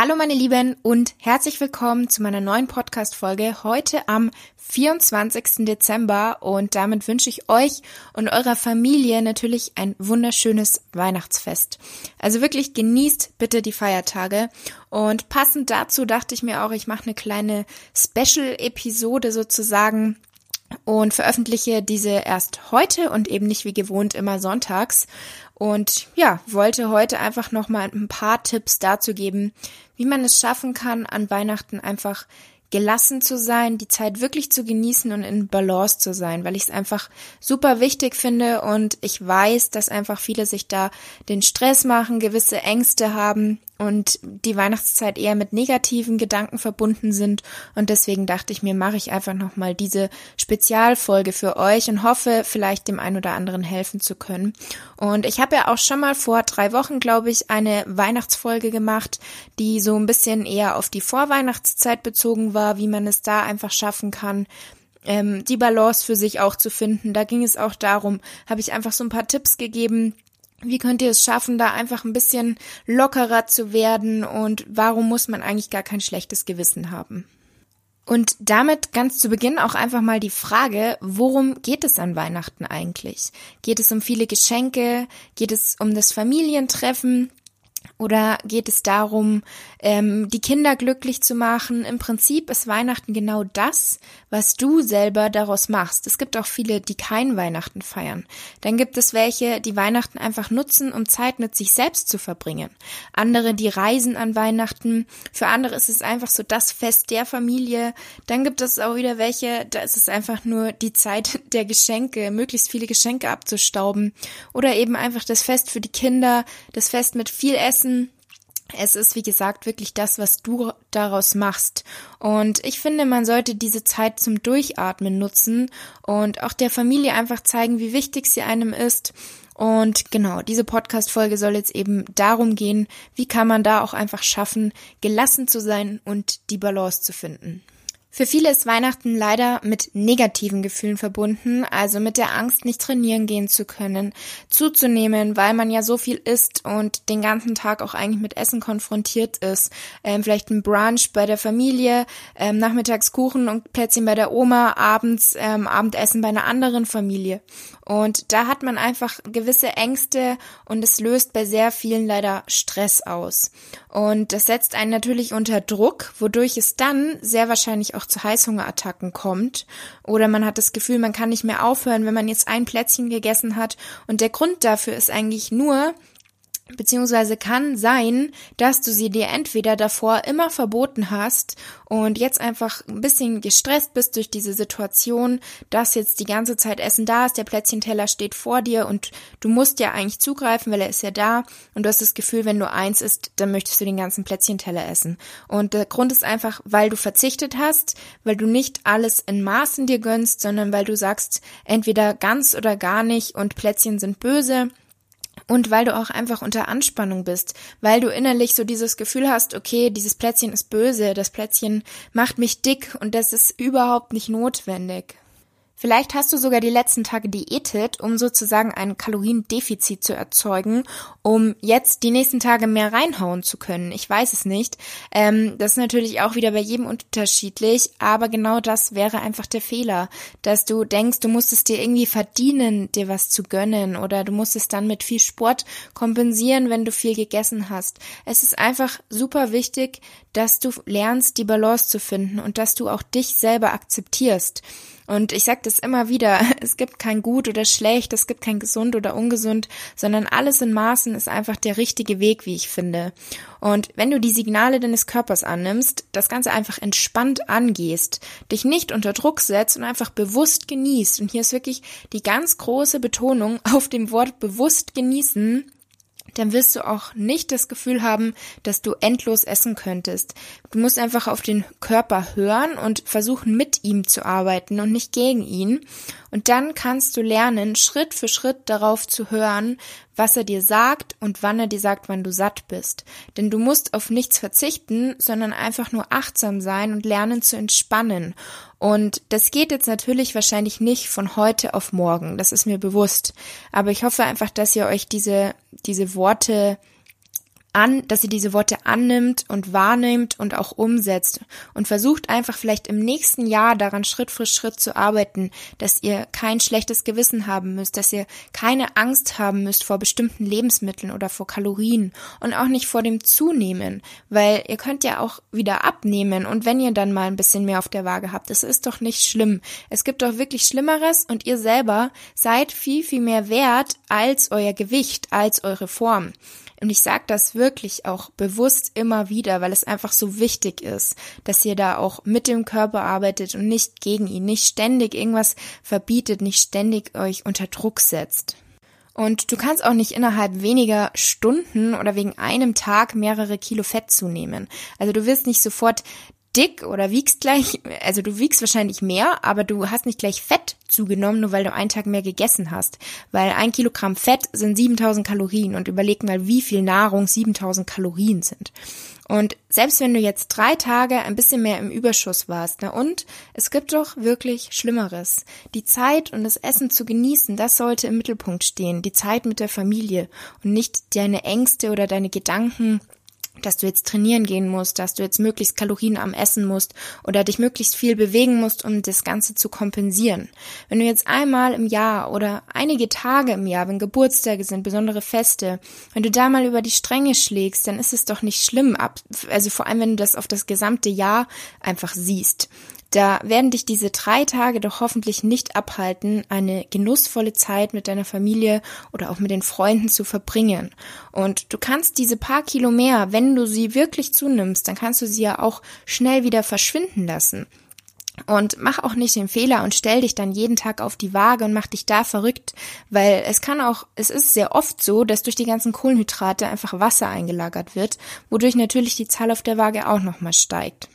Hallo meine Lieben und herzlich willkommen zu meiner neuen Podcast-Folge heute am 24. Dezember und damit wünsche ich euch und eurer Familie natürlich ein wunderschönes Weihnachtsfest. Also wirklich genießt bitte die Feiertage und passend dazu dachte ich mir auch, ich mache eine kleine Special-Episode sozusagen und veröffentliche diese erst heute und eben nicht wie gewohnt immer sonntags. Und ja, wollte heute einfach nochmal ein paar Tipps dazu geben, wie man es schaffen kann, an Weihnachten einfach gelassen zu sein, die Zeit wirklich zu genießen und in Balance zu sein, weil ich es einfach super wichtig finde und ich weiß, dass einfach viele sich da den Stress machen, gewisse Ängste haben und die Weihnachtszeit eher mit negativen Gedanken verbunden sind und deswegen dachte ich mir, mache ich einfach noch mal diese Spezialfolge für euch und hoffe, vielleicht dem einen oder anderen helfen zu können. Und ich habe ja auch schon mal vor drei Wochen, glaube ich, eine Weihnachtsfolge gemacht, die so ein bisschen eher auf die Vorweihnachtszeit bezogen war, wie man es da einfach schaffen kann, ähm, die Balance für sich auch zu finden. Da ging es auch darum, habe ich einfach so ein paar Tipps gegeben, wie könnt ihr es schaffen, da einfach ein bisschen lockerer zu werden und warum muss man eigentlich gar kein schlechtes Gewissen haben? Und damit ganz zu Beginn auch einfach mal die Frage, worum geht es an Weihnachten eigentlich? Geht es um viele Geschenke? Geht es um das Familientreffen? Oder geht es darum, ähm, die Kinder glücklich zu machen? Im Prinzip ist Weihnachten genau das, was du selber daraus machst. Es gibt auch viele, die kein Weihnachten feiern. Dann gibt es welche, die Weihnachten einfach nutzen, um Zeit mit sich selbst zu verbringen. Andere, die reisen an Weihnachten. Für andere ist es einfach so das Fest der Familie. Dann gibt es auch wieder welche, da ist es einfach nur die Zeit der Geschenke, möglichst viele Geschenke abzustauben. Oder eben einfach das Fest für die Kinder, das Fest mit viel Essen, es ist, wie gesagt, wirklich das, was du daraus machst. Und ich finde, man sollte diese Zeit zum Durchatmen nutzen und auch der Familie einfach zeigen, wie wichtig sie einem ist. Und genau, diese Podcast-Folge soll jetzt eben darum gehen, wie kann man da auch einfach schaffen, gelassen zu sein und die Balance zu finden. Für viele ist Weihnachten leider mit negativen Gefühlen verbunden, also mit der Angst, nicht trainieren gehen zu können, zuzunehmen, weil man ja so viel isst und den ganzen Tag auch eigentlich mit Essen konfrontiert ist. Ähm, vielleicht ein Brunch bei der Familie, ähm, nachmittags Kuchen und Plätzchen bei der Oma, abends ähm, Abendessen bei einer anderen Familie. Und da hat man einfach gewisse Ängste und es löst bei sehr vielen leider Stress aus. Und das setzt einen natürlich unter Druck, wodurch es dann sehr wahrscheinlich auch zu Heißhungerattacken kommt. Oder man hat das Gefühl, man kann nicht mehr aufhören, wenn man jetzt ein Plätzchen gegessen hat. Und der Grund dafür ist eigentlich nur, Beziehungsweise kann sein, dass du sie dir entweder davor immer verboten hast und jetzt einfach ein bisschen gestresst bist durch diese Situation, dass jetzt die ganze Zeit Essen da ist, der Plätzchenteller steht vor dir und du musst ja eigentlich zugreifen, weil er ist ja da und du hast das Gefühl, wenn du eins isst, dann möchtest du den ganzen Plätzchenteller essen. Und der Grund ist einfach, weil du verzichtet hast, weil du nicht alles in Maßen dir gönnst, sondern weil du sagst, entweder ganz oder gar nicht und Plätzchen sind böse und weil du auch einfach unter Anspannung bist, weil du innerlich so dieses Gefühl hast, okay, dieses Plätzchen ist böse, das Plätzchen macht mich dick und das ist überhaupt nicht notwendig. Vielleicht hast du sogar die letzten Tage diätet, um sozusagen ein Kaloriendefizit zu erzeugen, um jetzt die nächsten Tage mehr reinhauen zu können. Ich weiß es nicht. Ähm, das ist natürlich auch wieder bei jedem unterschiedlich, aber genau das wäre einfach der Fehler, dass du denkst, du musst es dir irgendwie verdienen, dir was zu gönnen oder du musst es dann mit viel Sport kompensieren, wenn du viel gegessen hast. Es ist einfach super wichtig, dass du lernst, die Balance zu finden und dass du auch dich selber akzeptierst. Und ich sage das immer wieder, es gibt kein gut oder schlecht, es gibt kein gesund oder ungesund, sondern alles in Maßen ist einfach der richtige Weg, wie ich finde. Und wenn du die Signale deines Körpers annimmst, das Ganze einfach entspannt angehst, dich nicht unter Druck setzt und einfach bewusst genießt, und hier ist wirklich die ganz große Betonung auf dem Wort bewusst genießen, dann wirst du auch nicht das Gefühl haben, dass du endlos essen könntest. Du musst einfach auf den Körper hören und versuchen, mit ihm zu arbeiten und nicht gegen ihn. Und dann kannst du lernen, Schritt für Schritt darauf zu hören, was er dir sagt und wann er dir sagt, wann du satt bist. Denn du musst auf nichts verzichten, sondern einfach nur achtsam sein und lernen zu entspannen. Und das geht jetzt natürlich wahrscheinlich nicht von heute auf morgen. Das ist mir bewusst. Aber ich hoffe einfach, dass ihr euch diese, diese Worte an, dass sie diese Worte annimmt und wahrnimmt und auch umsetzt und versucht einfach vielleicht im nächsten Jahr daran Schritt für Schritt zu arbeiten, dass ihr kein schlechtes Gewissen haben müsst, dass ihr keine Angst haben müsst vor bestimmten Lebensmitteln oder vor Kalorien und auch nicht vor dem Zunehmen, weil ihr könnt ja auch wieder abnehmen und wenn ihr dann mal ein bisschen mehr auf der Waage habt, das ist doch nicht schlimm. Es gibt doch wirklich Schlimmeres und ihr selber seid viel, viel mehr wert als euer Gewicht, als eure Form. Und ich sage das wirklich auch bewusst immer wieder, weil es einfach so wichtig ist, dass ihr da auch mit dem Körper arbeitet und nicht gegen ihn, nicht ständig irgendwas verbietet, nicht ständig euch unter Druck setzt. Und du kannst auch nicht innerhalb weniger Stunden oder wegen einem Tag mehrere Kilo Fett zunehmen. Also du wirst nicht sofort dick oder wiegst gleich, also du wiegst wahrscheinlich mehr, aber du hast nicht gleich Fett zugenommen, nur weil du einen Tag mehr gegessen hast. Weil ein Kilogramm Fett sind 7000 Kalorien und überleg mal, wie viel Nahrung 7000 Kalorien sind. Und selbst wenn du jetzt drei Tage ein bisschen mehr im Überschuss warst, na und es gibt doch wirklich Schlimmeres. Die Zeit und das Essen zu genießen, das sollte im Mittelpunkt stehen. Die Zeit mit der Familie und nicht deine Ängste oder deine Gedanken dass du jetzt trainieren gehen musst, dass du jetzt möglichst kalorienarm essen musst oder dich möglichst viel bewegen musst, um das Ganze zu kompensieren. Wenn du jetzt einmal im Jahr oder einige Tage im Jahr, wenn Geburtstage sind, besondere Feste, wenn du da mal über die Stränge schlägst, dann ist es doch nicht schlimm, also vor allem wenn du das auf das gesamte Jahr einfach siehst. Da werden dich diese drei Tage doch hoffentlich nicht abhalten, eine genussvolle Zeit mit deiner Familie oder auch mit den Freunden zu verbringen. Und du kannst diese paar Kilo mehr, wenn du sie wirklich zunimmst, dann kannst du sie ja auch schnell wieder verschwinden lassen. Und mach auch nicht den Fehler und stell dich dann jeden Tag auf die Waage und mach dich da verrückt, weil es kann auch, es ist sehr oft so, dass durch die ganzen Kohlenhydrate einfach Wasser eingelagert wird, wodurch natürlich die Zahl auf der Waage auch nochmal steigt.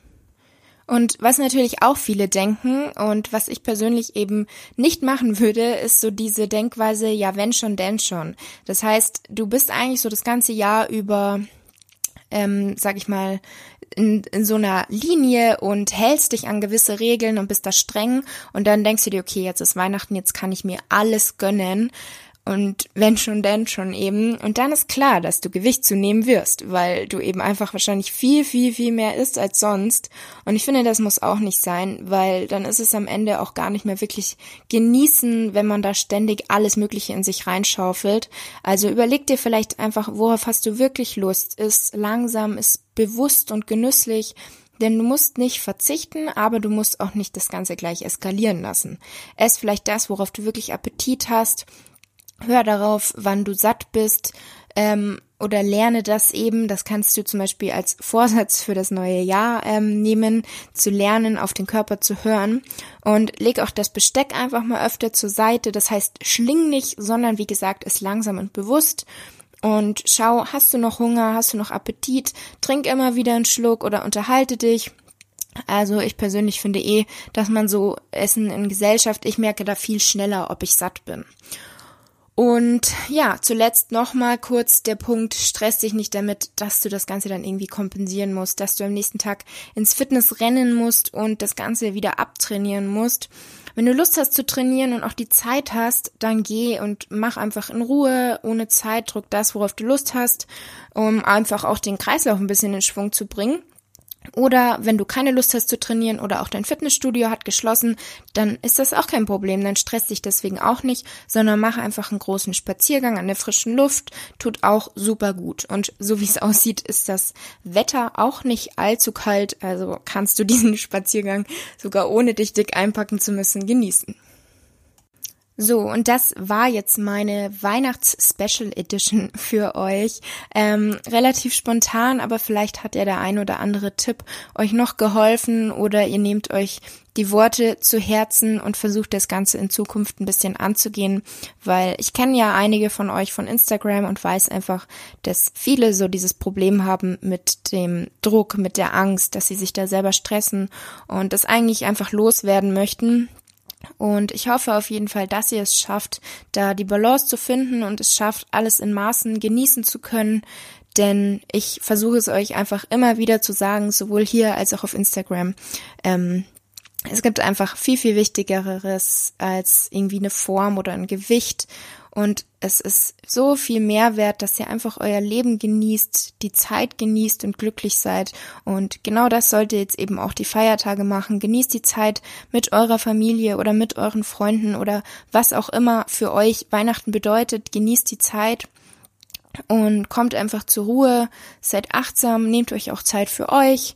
Und was natürlich auch viele denken und was ich persönlich eben nicht machen würde, ist so diese Denkweise, ja, wenn schon, denn schon. Das heißt, du bist eigentlich so das ganze Jahr über, ähm, sag ich mal, in, in so einer Linie und hältst dich an gewisse Regeln und bist da streng und dann denkst du dir, okay, jetzt ist Weihnachten, jetzt kann ich mir alles gönnen und wenn schon, denn schon eben. Und dann ist klar, dass du Gewicht zunehmen wirst, weil du eben einfach wahrscheinlich viel, viel, viel mehr isst als sonst. Und ich finde, das muss auch nicht sein, weil dann ist es am Ende auch gar nicht mehr wirklich genießen, wenn man da ständig alles Mögliche in sich reinschaufelt. Also überleg dir vielleicht einfach, worauf hast du wirklich Lust? Ist langsam, ist bewusst und genüsslich. Denn du musst nicht verzichten, aber du musst auch nicht das Ganze gleich eskalieren lassen. Ess vielleicht das, worauf du wirklich Appetit hast hör darauf, wann du satt bist ähm, oder lerne das eben. Das kannst du zum Beispiel als Vorsatz für das neue Jahr ähm, nehmen, zu lernen, auf den Körper zu hören. Und leg auch das Besteck einfach mal öfter zur Seite. Das heißt, schling nicht, sondern wie gesagt, ist langsam und bewusst. Und schau, hast du noch Hunger, hast du noch Appetit, trink immer wieder einen Schluck oder unterhalte dich. Also ich persönlich finde eh, dass man so Essen in Gesellschaft, ich merke da viel schneller, ob ich satt bin. Und ja, zuletzt nochmal kurz der Punkt, stress dich nicht damit, dass du das Ganze dann irgendwie kompensieren musst, dass du am nächsten Tag ins Fitness rennen musst und das Ganze wieder abtrainieren musst. Wenn du Lust hast zu trainieren und auch die Zeit hast, dann geh und mach einfach in Ruhe, ohne Zeitdruck das, worauf du Lust hast, um einfach auch den Kreislauf ein bisschen in Schwung zu bringen. Oder wenn du keine Lust hast zu trainieren oder auch dein Fitnessstudio hat geschlossen, dann ist das auch kein Problem. Dann stresst dich deswegen auch nicht, sondern mach einfach einen großen Spaziergang an der frischen Luft. Tut auch super gut. Und so wie es aussieht, ist das Wetter auch nicht allzu kalt. Also kannst du diesen Spaziergang sogar ohne dich dick einpacken zu müssen genießen. So, und das war jetzt meine Weihnachts-Special Edition für euch. Ähm, relativ spontan, aber vielleicht hat ja der ein oder andere Tipp euch noch geholfen oder ihr nehmt euch die Worte zu Herzen und versucht das Ganze in Zukunft ein bisschen anzugehen, weil ich kenne ja einige von euch von Instagram und weiß einfach, dass viele so dieses Problem haben mit dem Druck, mit der Angst, dass sie sich da selber stressen und das eigentlich einfach loswerden möchten und ich hoffe auf jeden Fall, dass ihr es schafft, da die Balance zu finden und es schafft, alles in Maßen genießen zu können. Denn ich versuche es euch einfach immer wieder zu sagen, sowohl hier als auch auf Instagram. Ähm, es gibt einfach viel, viel Wichtigeres als irgendwie eine Form oder ein Gewicht. Und es ist so viel mehr wert, dass ihr einfach euer Leben genießt, die Zeit genießt und glücklich seid. Und genau das sollt ihr jetzt eben auch die Feiertage machen. Genießt die Zeit mit eurer Familie oder mit euren Freunden oder was auch immer für euch Weihnachten bedeutet. Genießt die Zeit und kommt einfach zur Ruhe. Seid achtsam, nehmt euch auch Zeit für euch.